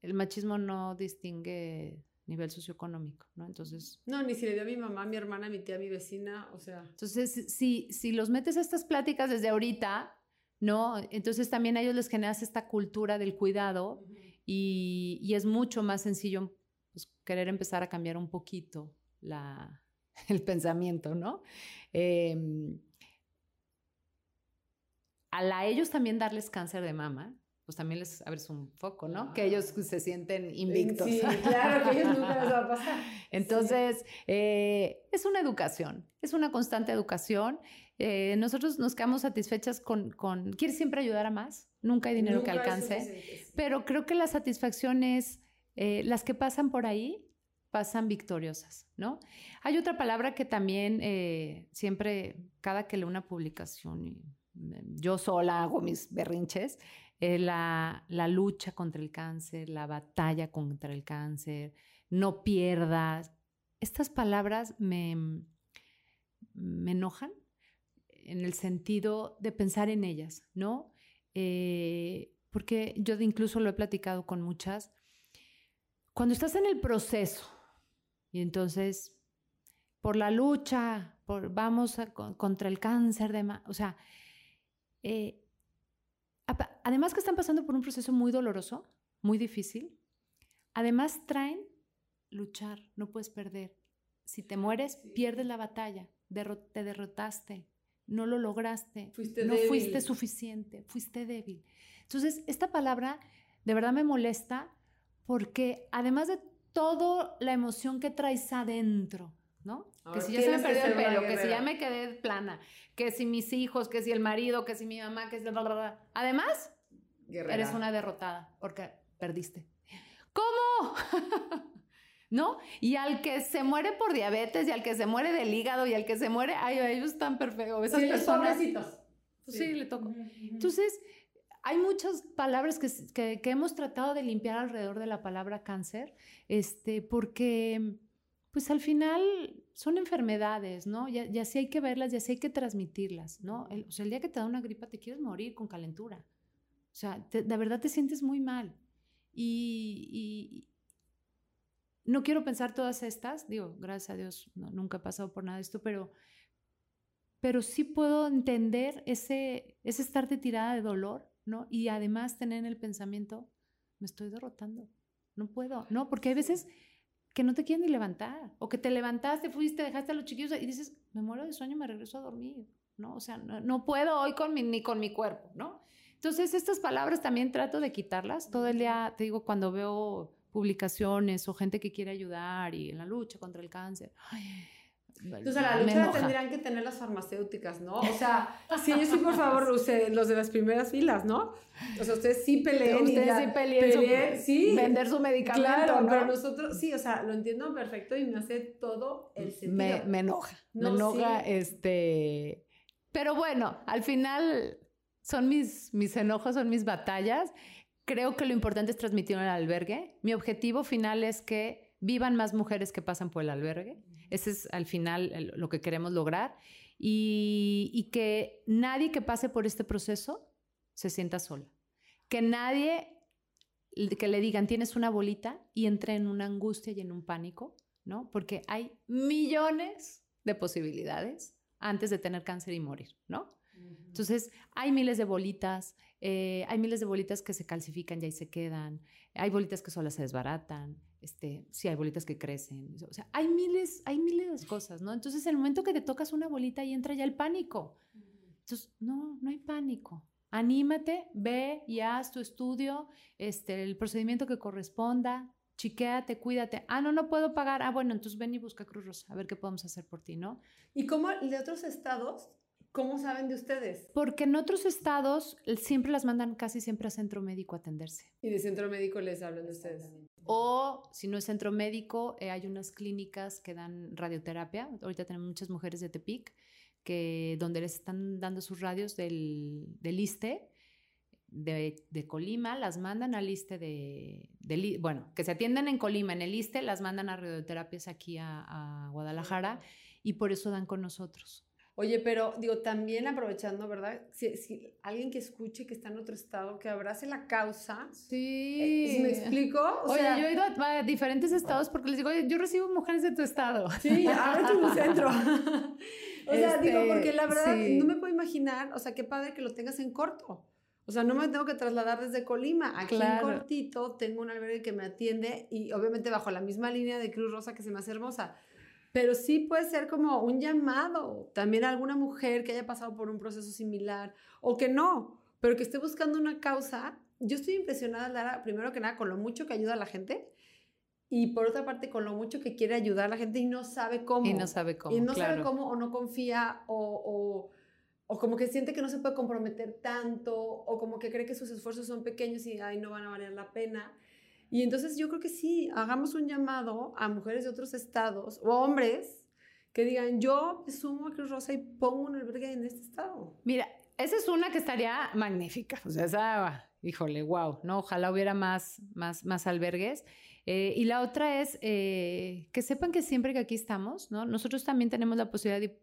el machismo no distingue nivel socioeconómico, ¿no? Entonces... No, ni si le dio a mi mamá, a mi hermana, a mi tía, a mi vecina, o sea... Entonces, si, si los metes a estas pláticas desde ahorita, ¿no? Entonces también a ellos les generas esta cultura del cuidado y, y, es mucho más sencillo pues, querer empezar a cambiar un poquito la, el pensamiento, ¿no? Em, a ellos también darles cáncer de mama, pues también les abres un foco, ¿no? Que ellos se sienten invictos. Sí, claro, que ellos nunca les va a pasar. Entonces, eh, es una educación, es una constante educación. Eh, nosotros nos quedamos satisfechas con, con, ¿quieres siempre ayudar a más? Nunca hay dinero que alcance, pero creo que la satisfacción es eh, las que pasan por ahí pasan victoriosas, ¿no? Hay otra palabra que también eh, siempre, cada que leo una publicación, yo sola hago mis berrinches, eh, la, la, lucha contra el cáncer, la batalla contra el cáncer, no pierdas. Estas palabras me, me enojan en el sentido de pensar en ellas, ¿no? porque yo incluso lo he platicado con muchas, cuando estás en el proceso y entonces por la lucha, por, vamos contra el cáncer de... O sea, eh, además que están pasando por un proceso muy doloroso, muy difícil, además traen luchar, no puedes perder. Si te mueres, pierdes la batalla, te derrotaste, no lo lograste, no fuiste suficiente, fuiste débil. Entonces, esta palabra de verdad me molesta porque además de toda la emoción que traes adentro, ¿no? que si ya se me perdió el pelo, que si ya me quedé plana, que si mis hijos, que si el marido, que si mi mamá, que si... Bla, Además, eres una derrotada porque perdiste. ¿Cómo? ¿No? Y al que se muere por diabetes y al que se muere del hígado y al que se muere, ay, ellos están perfectos. Esas sí, personas. Pues sí. le tocó. Entonces, hay muchas palabras que, hemos tratado de limpiar alrededor de la palabra cáncer, este, porque pues al final son enfermedades, ¿no? Y, así hay que verlas y así hay que transmitirlas, ¿no? El, o sea, el día que te da una gripa te quieres morir con calentura. O sea, de verdad te sientes muy mal. Y, no quiero pensar todas estas, digo, gracias a Dios, nunca he pasado por nada de esto, pero, pero sí puedo entender ese, ese estar de tirada de dolor ¿no? Y además tener en el pensamiento, me estoy derrotando, no puedo, no, porque hay veces que no te quieren ni levantar, o que te levantaste, fuiste, dejaste a los chiquillos y dices, me muero de sueño, me regreso a dormir, ¿no? O sea, no, puedo hoy con mi, ni con mi cuerpo, ¿no? Entonces, estas palabras también trato de quitarlas. Todo el día, te digo, cuando veo publicaciones o gente que quiere ayudar y en la lucha contra el cáncer, ay, entonces, la lucha tendrían que tener las farmacéuticas, ¿no? O sea, sí, sí, por favor, los de las primeras filas, ¿no? O sea, ustedes sí peleen. Ustedes sí peleen, sí. vender su medicamento, Claro, ¿no? pero nosotros, sí, o sea, lo entiendo perfecto y me hace todo el sentido. Me, me enoja, me enoja, este... Pero bueno, al final son mis, mis enojos, son mis batallas. Creo que lo importante es transmitir al albergue. Mi objetivo final es que vivan más mujeres que pasan por el albergue. Ese es al final lo que queremos lograr. Y, que nadie que pase por este proceso se sienta sola. Que nadie que le digan tienes una bolita y entre en una angustia y en un pánico, ¿no? Porque hay millones de posibilidades antes de tener cáncer y morir, ¿no? Entonces, hay miles de bolitas, eh, hay miles de bolitas que se calcifican y ahí se quedan, hay bolitas que solo se desbaratan, este, sí, hay bolitas que crecen, o sea, hay miles, hay miles de cosas, ¿no? Entonces, en el momento que te tocas una bolita y entra ya el pánico. Entonces, no, no hay pánico. Anímate, ve y haz tu estudio, este, el procedimiento que corresponda, chiquéate, cuídate. Ah, no, no puedo pagar. Ah, bueno, entonces ven y busca Cruz Rosa, a ver qué podemos hacer por ti, ¿no? ¿Y cómo de otros estados ¿Cómo saben de ustedes? Porque en otros estados siempre las mandan casi siempre a centro médico a atenderse. Y de centro médico les hablan de ustedes. O si no es centro médico, eh, hay unas clínicas que dan radioterapia. Ahorita tenemos muchas mujeres de Tepic que donde les están dando sus radios del, del ISTE. De, de, Colima, las mandan al ISTE de, bueno, que se atienden en Colima, en el ISTE, las mandan a radioterapias aquí a, a Guadalajara y por eso dan con nosotros. Oye, pero digo, también aprovechando, ¿verdad? Si, alguien que escuche que está en otro estado, que abrace la causa. Sí. ¿Sí ¿Me explico? Oye, yo he ido a, diferentes estados porque les digo, oye, yo recibo mujeres de tu estado. Sí, ahora tu centro. o sea, digo, este, porque la verdad no me puedo imaginar, o sea, qué padre que lo tengas en corto. O sea, no me tengo que trasladar desde Colima. Aquí en cortito tengo un albergue que me atiende y obviamente bajo la misma línea de Cruz Rosa que se me hace hermosa pero sí puede ser como un llamado también a alguna mujer que haya pasado por un proceso similar o que no, pero que esté buscando una causa. Yo estoy impresionada, Lara, primero que nada, con lo mucho que ayuda a la gente y por otra parte con lo mucho que quiere ayudar a la gente y no sabe cómo. Y no sabe cómo. Y no sabe cómo o no confía o, o, como que siente que no se puede comprometer tanto o como que cree que sus esfuerzos son pequeños y ahí no van a valer la pena. Y entonces yo creo que sí, hagamos un llamado a mujeres de otros estados o hombres que digan, yo me sumo a Cruz Rosa y pongo un albergue en este estado. Mira, esa es una que estaría magnífica. O sea, esa, híjole, wow, ¿no? Ojalá hubiera más, más, más albergues. Eh, y la otra es eh, que sepan que siempre que aquí estamos, ¿no? Nosotros también tenemos la posibilidad de...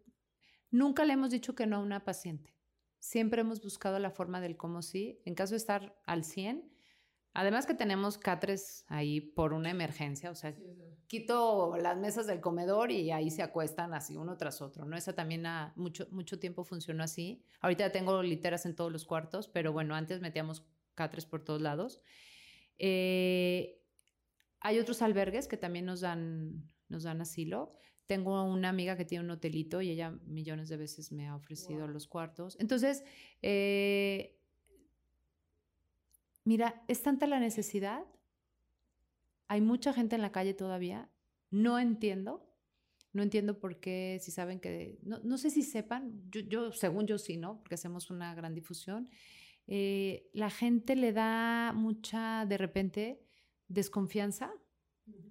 Nunca le hemos dicho que no a una paciente. Siempre hemos buscado la forma del cómo sí. En caso de estar al 100, Además que tenemos catres ahí por una emergencia, o sea, quito las mesas del comedor y ahí se acuestan así uno tras otro, ¿no? Esa también ha, mucho, mucho tiempo funcionó así. Ahorita tengo literas en todos los cuartos, pero bueno, antes metíamos catres por todos lados. Eh, hay otros albergues que también nos dan, nos dan asilo. Tengo una amiga que tiene un hotelito y ella millones de veces me ha ofrecido los cuartos. Entonces, eh, Mira, es tanta la necesidad. Hay mucha gente en la calle todavía. No entiendo. No entiendo por qué, si saben que, no, sé si sepan, yo, según yo sí, ¿no? Porque hacemos una gran difusión. Eh, la gente le da mucha, de repente, desconfianza.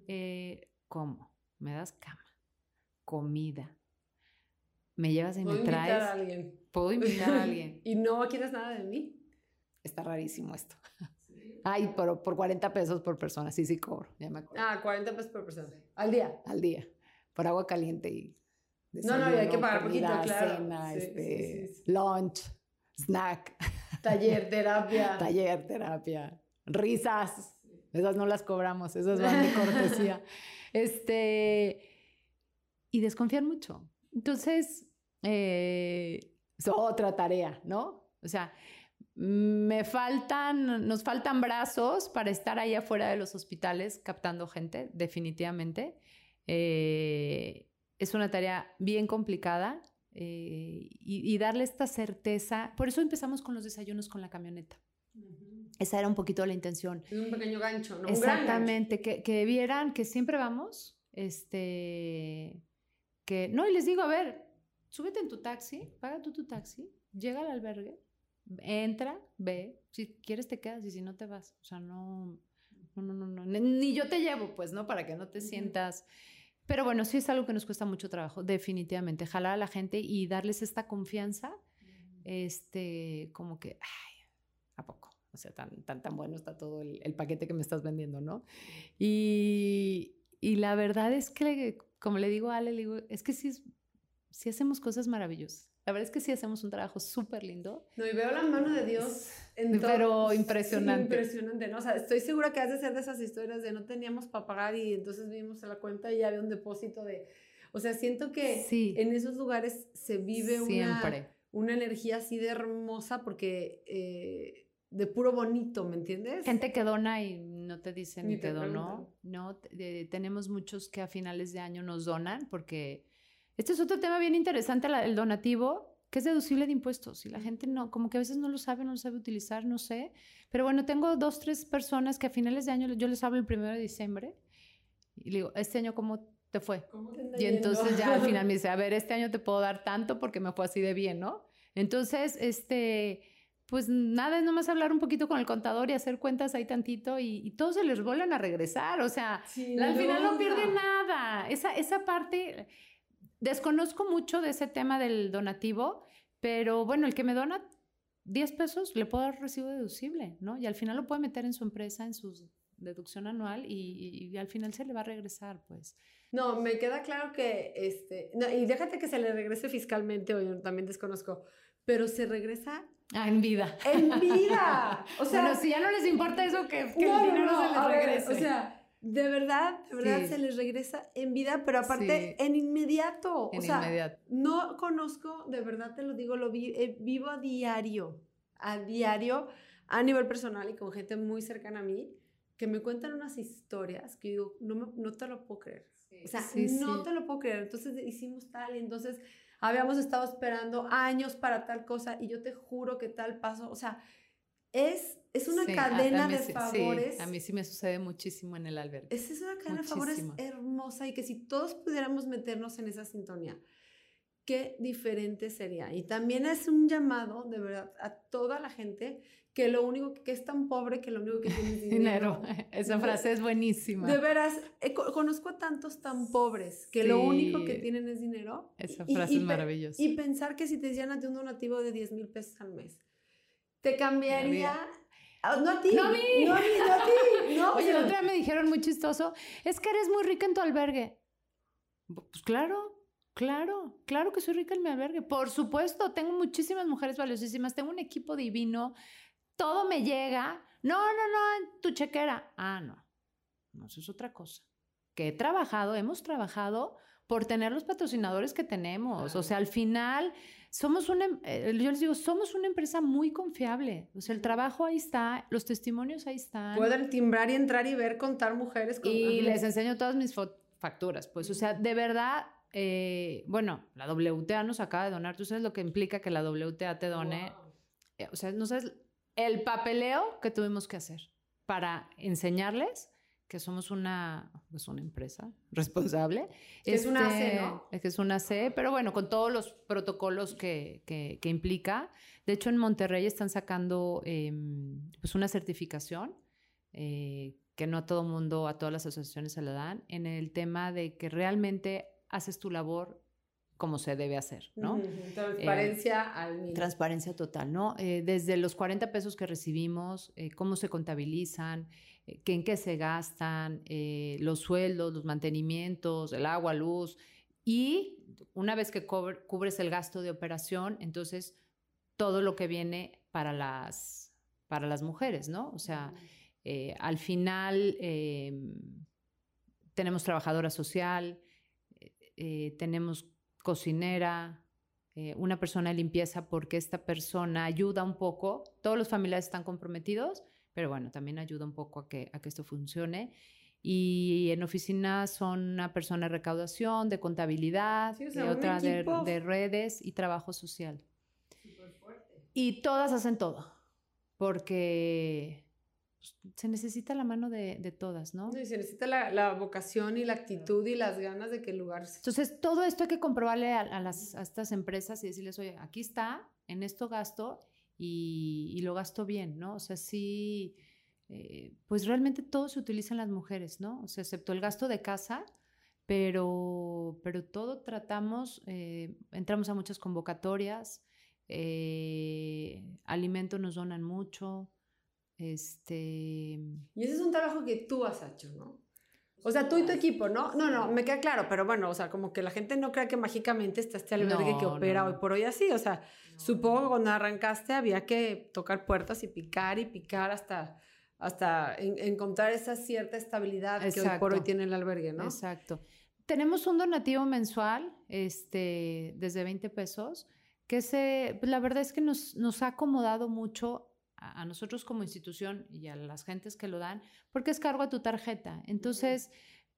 Eh, ¿Cómo? Me das cama, comida, me llevas y me traes. Puedo invitar a alguien. Puedo invitar a alguien. y no quieres nada de mí está rarísimo esto. Ay, pero por 40 pesos por persona, sí, sí cobro, ya me acuerdo. Ah, 40 pesos por persona. ¿Al día? Al día, por agua caliente y... No, no, hay que pagar poquito, claro. Cena, este, lunch, snack. Taller, terapia. Taller, terapia. Risas. Esas no las cobramos, esas van de cortesía. este... Y desconfiar mucho. Entonces, eh, es otra tarea, ¿no? O sea, me faltan, nos faltan brazos para estar ahí afuera de los hospitales captando gente, definitivamente. Eh, es una tarea bien complicada eh, y, darle esta certeza. Por eso empezamos con los desayunos con la camioneta. Esa era un poquito la intención. un pequeño gancho, ¿no? Exactamente, Que, que, vieran que siempre vamos, este, que, no, y les digo, a ver, súbete en tu taxi, paga tú tu taxi, llega al albergue, entra, ve, si quieres te quedas y si no te vas. O sea, no, no, no, no, ni yo te llevo, pues, ¿no? Para que no te sientas... Pero bueno, sí es algo que nos cuesta mucho trabajo, definitivamente, jalar a la gente y darles esta confianza, este, como que, ay, ¿a poco? O sea, tan, tan, tan bueno está todo el, el paquete que me estás vendiendo, ¿no? Y, y, la verdad es que, como le digo a Ale, le digo, es que sí, sí hacemos cosas maravillosas. La verdad es que sí hacemos un trabajo súper lindo. No, y veo la mano de Dios en Pero impresionante. impresionante, ¿no? O sea, estoy segura que has de ser de esas historias de no teníamos para pagar y entonces vimos a la cuenta y ya había un depósito de... O sea, siento que en esos lugares se vive una, una energía así de hermosa porque... Eh, de puro bonito, ¿me entiendes? Gente que dona y no te dicen ni te, donó. No, tenemos muchos que a finales de año nos donan porque este es otro tema bien interesante, el donativo, que es deducible de impuestos y la gente no, como que a veces no lo sabe, no lo sabe utilizar, no sé. Pero bueno, tengo dos, tres personas que a finales de año yo les hablo el primero de diciembre y le digo, este año cómo te fue. ¿Cómo te y entonces ya al final me dice, a ver, este año te puedo dar tanto porque me fue así de bien, ¿no? Entonces, este, pues nada, es nomás hablar un poquito con el contador y hacer cuentas ahí tantito y, y todos se les vuelven a regresar, o sea, al final no pierden nada. Esa, esa parte, Desconozco mucho de ese tema del donativo, pero bueno, el que me dona 10 pesos le puedo dar recibo deducible, ¿no? Y al final lo puede meter en su empresa, en su deducción anual y, al final se le va a regresar, pues. No, me queda claro que, este, no, y déjate que se le regrese fiscalmente, o yo también desconozco, pero se regresa Ah, en vida. En vida. O sea, bueno, si ya no les importa eso, que, el dinero se les regrese. o sea, de verdad, de verdad se les regresa en vida, pero aparte en inmediato. En o sea, inmediato. no conozco, de verdad te lo digo, lo eh, vivo a diario, a diario, a nivel personal y con gente muy cercana a mí, que me cuentan unas historias que digo, no, no te lo puedo creer. O sea, no te lo puedo creer. Entonces hicimos tal y entonces habíamos estado esperando años para tal cosa y yo te juro que tal paso, o sea, es, es una cadena de favores. a mí sí me sucede muchísimo en el albergue. Es, es una cadena de favores hermosa y que si todos pudiéramos meternos en esa sintonía, qué diferente sería. Y también es un llamado, de verdad, a toda la gente que lo único que es tan pobre que lo único que tiene es dinero. Esa frase es buenísima. De veras, eh, conozco a tantos tan pobres que lo único que tienen es dinero. Esa frase es maravillosa. Y pensar que si te llenas de un donativo de 10 mil pesos al mes, te cambiaría. Ah, no a ti. No a mí. No a mí, no a ti. No, Oye, el otro día me dijeron muy chistoso, es que eres muy rica en tu albergue. Pues claro, claro, claro que soy rica en mi albergue. Por supuesto, tengo muchísimas mujeres valiosísimas, tengo un equipo divino, todo me llega. No, no, no, en tu chequera. Ah, no. No, eso es otra cosa. Que he trabajado, hemos trabajado por tener los patrocinadores que tenemos. O sea, al final somos una, eh, yo les digo, somos una empresa muy confiable. O sea, el trabajo ahí está, los testimonios ahí están. Pueden timbrar y entrar y ver, contar mujeres. Y les enseño todas mis facturas. Pues, o sea, de verdad, eh, bueno, la WTA nos acaba de donar. Tú sabes lo que implica que la WTA te done. Eh, o sea, no sabes el papeleo que tuvimos que hacer para enseñarles que somos una, pues una empresa responsable. es una C, ¿no? Es que es una C, pero bueno, con todos los protocolos que, que, implica. De hecho, en Monterrey están sacando em, pues una certificación eh, que no a todo mundo, a todas las asociaciones se la dan, en el tema de que realmente haces tu labor como se debe hacer, ¿no? Transparencia eh, al Transparencia total, ¿no? Eh, desde los 40 pesos que recibimos, cómo se contabilizan, eh, que en qué se gastan, eh, los sueldos, los mantenimientos, el agua, luz. Y una vez que cubres el gasto de operación, entonces todo lo que viene para las, para las mujeres, ¿no? O sea, eh, al final em, tenemos trabajadora social, tenemos cocinera, eh, una persona de limpieza porque esta persona ayuda un poco. Todos los familiares están comprometidos, pero bueno, también ayuda un poco a que, a que esto funcione. Y en oficina son una persona de recaudación, de contabilidad, y otra de, de, redes y trabajo social. Y todas hacen todo, porque se necesita la mano de, de todas, ¿no? Y se necesita la, la, vocación y la actitud y las ganas de que el lugar... Entonces, todo esto hay que comprobarle a, a, las, a estas empresas y decirles, oye, aquí está, en esto gasto y, y lo gasto bien, ¿no? O sea, sí, eh, pues realmente todo se utiliza en las mujeres, ¿no? O sea, excepto el gasto de casa, pero, pero todo tratamos, eh, entramos a muchas convocatorias, eh, alimentos nos donan mucho. Este... Y ese es un trabajo que tú has hecho, ¿no? O sea, tú y tu equipo, ¿no? No, no, me queda claro, pero bueno, o sea, como que la gente no crea que mágicamente está este albergue que opera hoy por hoy así. O sea, supongo que cuando arrancaste había que tocar puertas y picar y picar hasta, hasta encontrar esa cierta estabilidad que hoy por hoy tiene el albergue, ¿no? Exacto. Tenemos un donativo mensual este, desde 20 pesos que se, pues la verdad es que nos, nos ha acomodado mucho a, nosotros como institución y a las gentes que lo dan, porque es cargo a tu tarjeta. Entonces,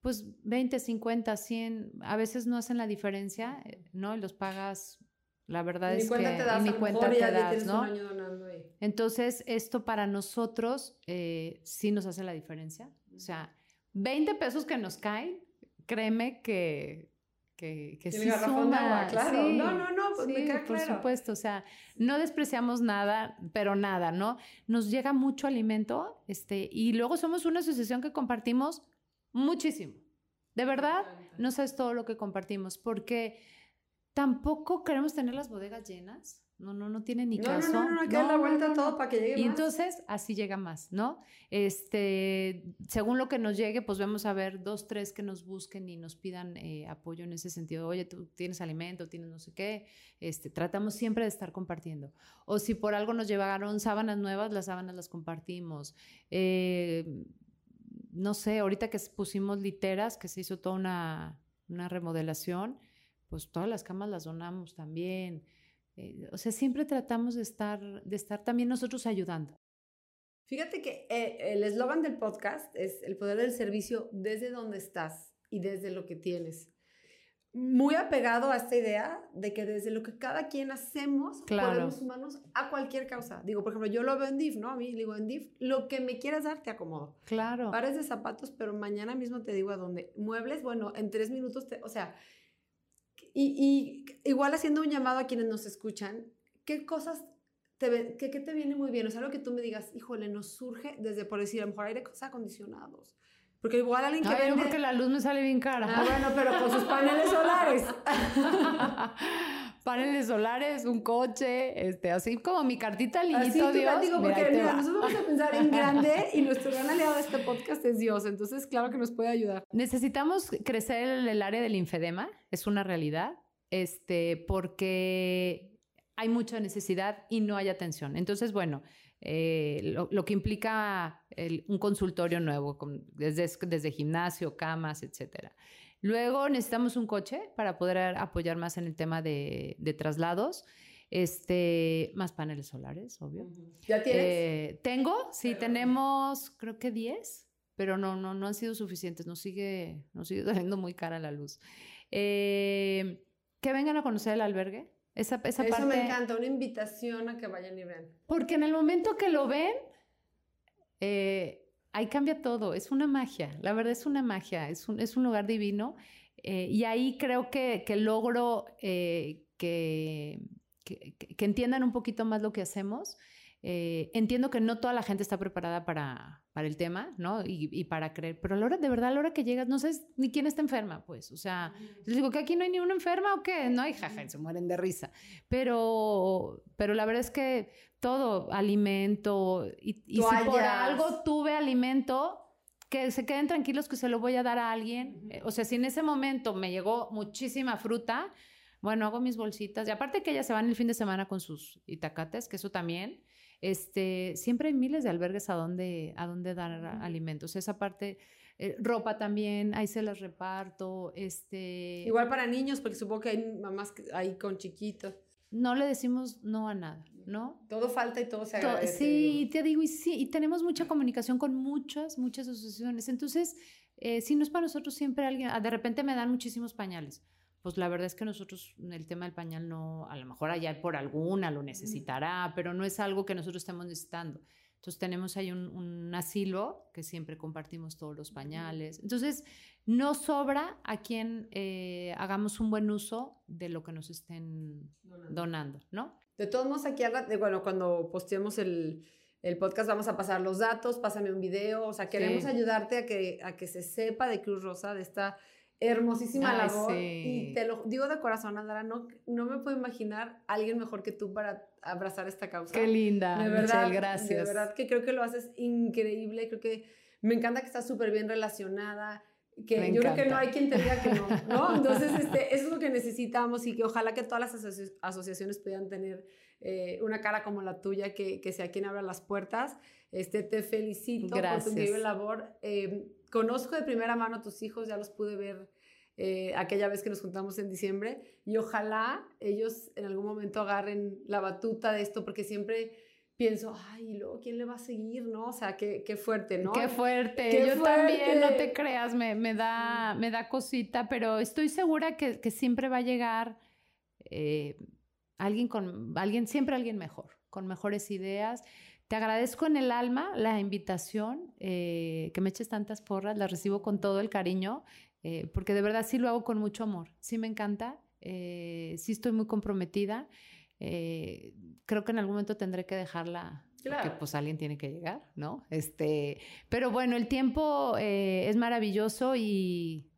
pues 20, 50, 100, a veces no hacen la diferencia, eh, ¿no? Y los pagas, la verdad es que te mi cuenta te das, ¿no? Entonces, esto para nosotros eh, sí nos hace la diferencia. O sea, 20 pesos que nos caen, créeme que que, que sí suma. claro. no, no, no, pues me queda por supuesto, o sea, no despreciamos nada, pero nada, ¿no? Nos llega mucho alimento, este, y luego somos una asociación que compartimos muchísimo. De verdad, no sabes todo lo que compartimos, porque tampoco queremos tener las bodegas llenas. No, no, no tiene ni caso. No, no, no, hay que dar la vuelta a todo para que llegue y más. Y entonces así llega más, ¿no? Este, según lo que nos llegue, pues vamos a ver dos, tres que nos busquen y nos pidan eh, apoyo en ese sentido. Oye, tú tienes alimento, tienes no sé qué. Este, tratamos siempre de estar compartiendo. O si por algo nos llevaron sábanas nuevas, las sábanas las compartimos. Eh, no sé, ahorita que pusimos literas, que se hizo toda una, una remodelación, pues todas las camas las donamos también. Eh, o sea, siempre tratamos de estar, de estar también nosotros ayudando. Fíjate que eh, el eslogan del podcast es el poder del servicio desde donde estás y desde lo que tienes. Muy apegado a esta idea de que desde lo que cada quien hacemos podemos sumarnos a cualquier causa. Digo, por ejemplo, yo lo veo en DIF, ¿no? A mí digo en DIF, lo que me quieras dar te acomodo. Claro. Pares de zapatos, pero mañana mismo te digo a dónde. Muebles, bueno, en tres minutos, te, o sea, y, igual haciendo un llamado a quienes nos escuchan, ¿qué cosas te, qué, te viene muy bien? O sea, algo que tú me digas, híjole, nos surge desde, por decir, a lo mejor aire acondicionados. Porque igual alguien que Ay, vende... porque la luz me sale bien cara. Ah, bueno, pero con sus paneles solares. paneles solares, un coche, este, así como mi cartita al Dios. Digo, porque mira, nosotros vamos a pensar en grande y nuestro gran aliado de este podcast es Dios, entonces claro que nos puede ayudar. Necesitamos crecer el, el área del infedema, es una realidad, este, porque hay mucha necesidad y no hay atención. Entonces, bueno, eh, lo, lo, que implica el, un consultorio nuevo, con, desde, desde gimnasio, camas, etcétera. Luego necesitamos un coche para poder apoyar más en el tema de, de traslados. Este, más paneles solares, obvio. ¿Ya tienes? Eh, tengo, sí, tenemos creo que 10, pero no, no, no han sido suficientes. Nos sigue, nos sigue saliendo muy cara la luz. Eh, que vengan a conocer el albergue. Esa, esa Eso me encanta, una invitación a que vayan y vean. Porque en el momento que lo ven, eh, ahí cambia todo, es una magia, la verdad es una magia, es un, es un lugar divino eh, y ahí creo que, que logro eh, que, que, que, entiendan un poquito más lo que hacemos. Eh, entiendo que no toda la gente está preparada para, para el tema, ¿no? Y, y, para creer, pero a la hora, de verdad, a la hora que llegas, no sabes ni quién está enferma, pues, o sea, les digo que aquí no hay ni una enferma o qué, no hay, jaja, se mueren de risa, pero, pero la verdad es que todo, alimento, y, y si por algo tuve alimento, que se queden tranquilos que se lo voy a dar a alguien. O sea, si en ese momento me llegó muchísima fruta, bueno, hago mis bolsitas. Y aparte que ellas se van el fin de semana con sus itacates, que eso también, este, siempre hay miles de albergues a donde, a donde dar alimentos. Esa parte, eh, ropa también, ahí se las reparto. Este... Igual para niños, porque supongo que hay mamás ahí con chiquitos. no le decimos no a nada, ¿no? Todo falta y todo se agradece. Sí, te digo, y sí, y tenemos mucha comunicación con muchas, muchas asociaciones. Entonces, eh, si no es para nosotros siempre alguien, ah, de repente me dan muchísimos pañales. Pues la verdad es que nosotros el tema del pañal no, a lo mejor allá por alguna lo necesitará, pero no es algo que nosotros estemos necesitando. Entonces tenemos ahí un, asilo que siempre compartimos todos los pañales. Entonces no sobra a quien eh, hagamos un buen uso de lo que nos estén donando, ¿no? De todos modos, aquí, bueno, cuando posteemos el, el, podcast vamos a pasar los datos, pásame un video, o sea, queremos ayudarte a que, a que se sepa de Cruz Rosa, de esta hermosísima labor. Y te lo digo de corazón, Andara, no, no me puedo imaginar alguien mejor que tú para abrazar esta causa. Qué linda, de verdad, gracias. De verdad que creo que lo haces increíble, creo que me encanta que estás súper bien relacionada, que yo creo que no hay quien te diga que no, ¿no? Entonces, este, eso es lo que necesitamos y que ojalá que todas las asociaciones puedan tener eh, una cara como la tuya, que, que, sea quien abra las puertas. Este, te felicito por tu increíble labor. Eh, conozco de primera mano a tus hijos, ya los pude ver eh, aquella vez que nos juntamos en diciembre y ojalá ellos en algún momento agarren la batuta de esto porque siempre pienso, ay, ¿y luego quién le va a seguir, no? O sea, qué, qué fuerte, ¿no? Qué fuerte. Yo también, no te creas, me, me, da, me da cosita, pero estoy segura que, que siempre va a llegar eh, alguien con, alguien, siempre alguien mejor, con mejores ideas. Te agradezco en el alma la invitación, eh, que me eches tantas porras, las recibo con todo el cariño, eh, porque de verdad sí lo hago con mucho amor, sí me encanta, eh, sí estoy muy comprometida. creo que en algún momento tendré que dejarla, porque pues alguien tiene que llegar, ¿no? Este, pero bueno, el tiempo es maravilloso y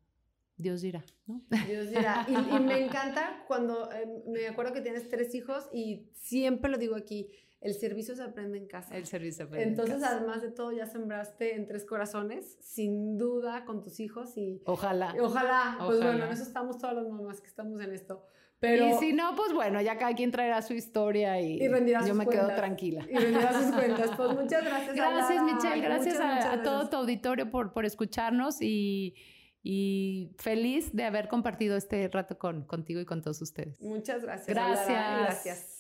Dios dirá, ¿no? Dios dirá. Y, y me encanta cuando me acuerdo que tienes tres hijos y siempre lo digo aquí el servicio se aprende en casa. El servicio se aprende Entonces, en casa. además de todo, ya sembraste en tres corazones, sin duda, con tus hijos y... Ojalá. Ojalá. Pues bueno, en eso estamos todas las mamás que estamos en esto. Pero, y si no, pues bueno, ya cada quien traerá su historia y, yo me quedo tranquila. Y rendirá sus cuentas. Pues muchas gracias. Gracias, Michelle. Gracias, a, todo tu auditorio por, por escucharnos y, y, feliz de haber compartido este rato con, contigo y con todos ustedes. Muchas gracias. Gracias. Gracias.